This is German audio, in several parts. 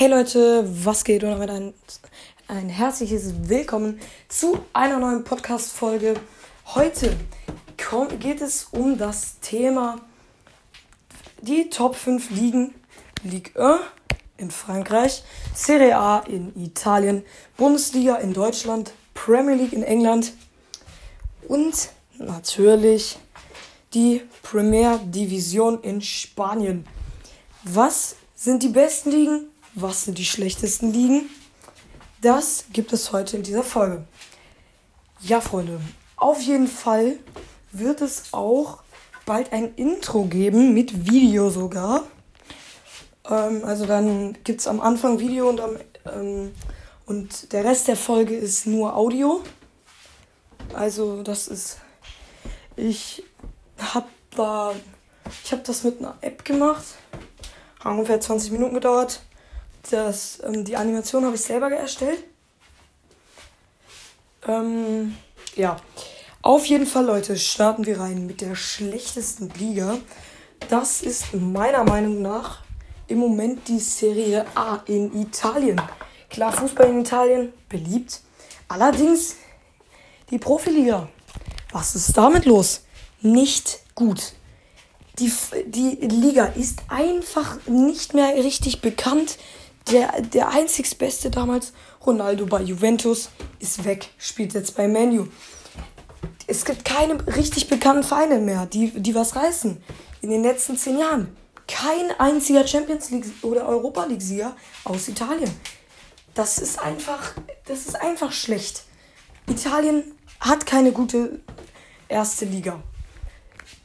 Hey Leute, was geht? Und damit ein, ein herzliches Willkommen zu einer neuen Podcast-Folge. Heute geht es um das Thema die Top 5 Ligen. Ligue 1 in Frankreich, Serie A in Italien, Bundesliga in Deutschland, Premier League in England und natürlich die Premier Division in Spanien. Was sind die besten Ligen? Was sind die schlechtesten Ligen? Das gibt es heute in dieser Folge. Ja, Freunde, auf jeden Fall wird es auch bald ein Intro geben, mit Video sogar. Ähm, also dann gibt es am Anfang Video und, am, ähm, und der Rest der Folge ist nur Audio. Also das ist... Ich habe da... Ich habe das mit einer App gemacht. Hat ungefähr 20 Minuten gedauert. Das, ähm, die Animation habe ich selber erstellt. Ähm, ja. Auf jeden Fall, Leute, starten wir rein mit der schlechtesten Liga. Das ist meiner Meinung nach im Moment die Serie A in Italien. Klar, Fußball in Italien beliebt. Allerdings die Profiliga. Was ist damit los? Nicht gut. Die, die Liga ist einfach nicht mehr richtig bekannt. Der, der einzig Beste damals, Ronaldo bei Juventus, ist weg, spielt jetzt bei Manu es gibt keine richtig bekannten Vereine mehr, die, die was reißen. In den letzten zehn Jahren. Kein einziger Champions League oder Europa League-Sieger aus Italien. Das ist einfach, das ist einfach schlecht. Italien hat keine gute erste Liga.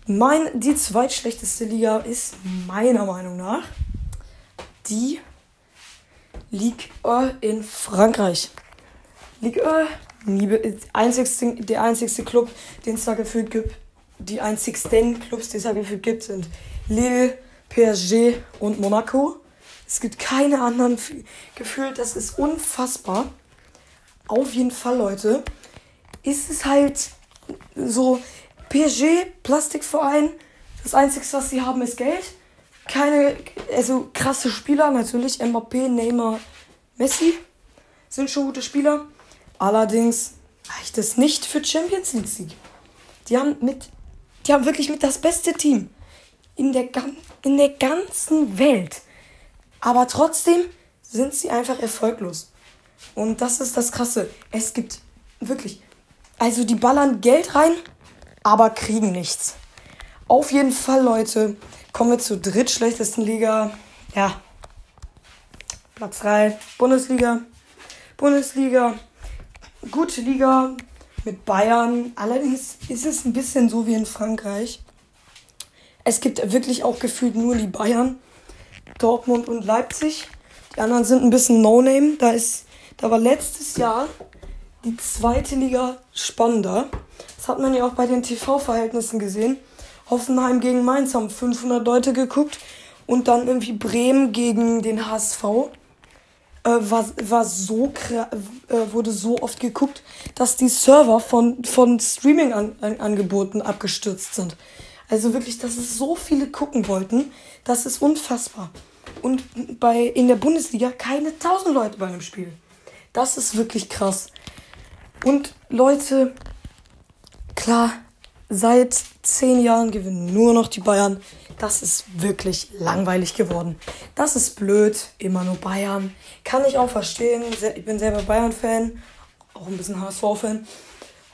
Mein, die zweitschlechteste Liga ist meiner Meinung nach die Ligue 1 in Frankreich. Ligue 1 nie, einzigste, der einzigste Club, den es da gefühlt gibt, die einzigsten Clubs, die es da gefühlt gibt, sind Lille, PSG und Monaco. Es gibt keine anderen gefühlt, das ist unfassbar. Auf jeden Fall, Leute, ist es halt so PSG, Plastikverein, das Einzige, was sie haben, ist Geld. Keine, also krasse Spieler, natürlich, Mbappé, Neymar, Messi sind schon gute Spieler. Allerdings reicht es nicht für Champions League Sieg. Die haben mit, die haben wirklich mit das beste Team in der, in der ganzen Welt. Aber trotzdem sind sie einfach erfolglos. Und das ist das Krasse. Es gibt wirklich, also die ballern Geld rein, aber kriegen nichts. Auf jeden Fall, Leute, kommen wir zur drittschlechtesten Liga. Ja, Platz 3, Bundesliga. Bundesliga gute Liga mit Bayern. Allerdings ist es ein bisschen so wie in Frankreich. Es gibt wirklich auch gefühlt nur die Bayern, Dortmund und Leipzig. Die anderen sind ein bisschen No-Name. Da, da war letztes Jahr die zweite Liga spannender. Das hat man ja auch bei den TV-Verhältnissen gesehen. Hoffenheim gegen Mainz haben 500 Leute geguckt und dann irgendwie Bremen gegen den HSV äh, war, war so äh, wurde so oft geguckt, dass die Server von, von Streaming-Angeboten -An abgestürzt sind. Also wirklich, dass es so viele gucken wollten, das ist unfassbar. Und bei, in der Bundesliga keine 1000 Leute bei einem Spiel. Das ist wirklich krass. Und Leute, klar, seit zehn Jahren gewinnen nur noch die Bayern. Das ist wirklich langweilig geworden. Das ist blöd, immer nur Bayern. Kann ich auch verstehen. Ich bin selber Bayern-Fan, auch ein bisschen HSV-Fan.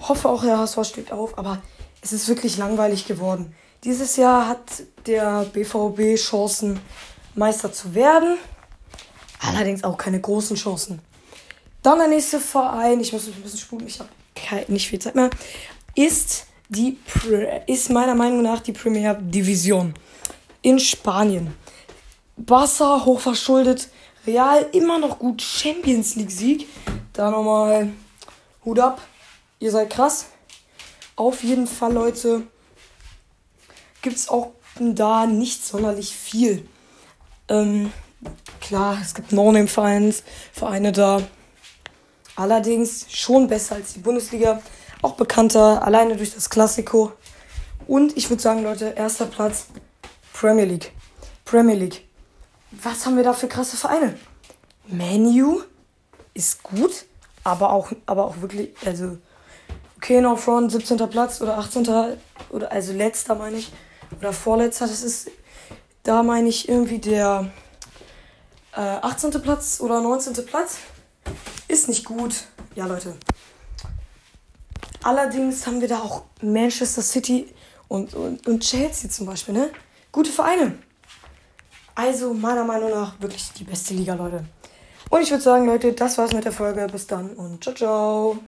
Hoffe auch, der HSV steht auf, aber es ist wirklich langweilig geworden. Dieses Jahr hat der BVB Chancen, Meister zu werden. Allerdings auch keine großen Chancen. Dann der nächste Verein, ich muss ein bisschen spulen, ich habe nicht viel Zeit mehr, ist die ist meiner Meinung nach die Premier Division in Spanien. Barca hochverschuldet, Real immer noch gut Champions League Sieg. Da nochmal Hut ab. Ihr seid krass. Auf jeden Fall, Leute, gibt es auch da nicht sonderlich viel. Ähm, klar, es gibt No-Name-Vereins, Vereine da. Allerdings schon besser als die Bundesliga. Auch bekannter, alleine durch das Klassiko. Und ich würde sagen, Leute, erster Platz Premier League. Premier League. Was haben wir da für krasse Vereine? Menu ist gut, aber auch, aber auch wirklich, also, okay, no front, 17. Platz oder 18. oder also letzter meine ich, oder vorletzter, das ist, da meine ich irgendwie der äh, 18. Platz oder 19. Platz. Ist nicht gut. Ja, Leute. Allerdings haben wir da auch Manchester City und, und, und Chelsea zum Beispiel, ne? Gute Vereine. Also meiner Meinung nach wirklich die beste Liga, Leute. Und ich würde sagen, Leute, das war's mit der Folge. Bis dann und ciao, ciao.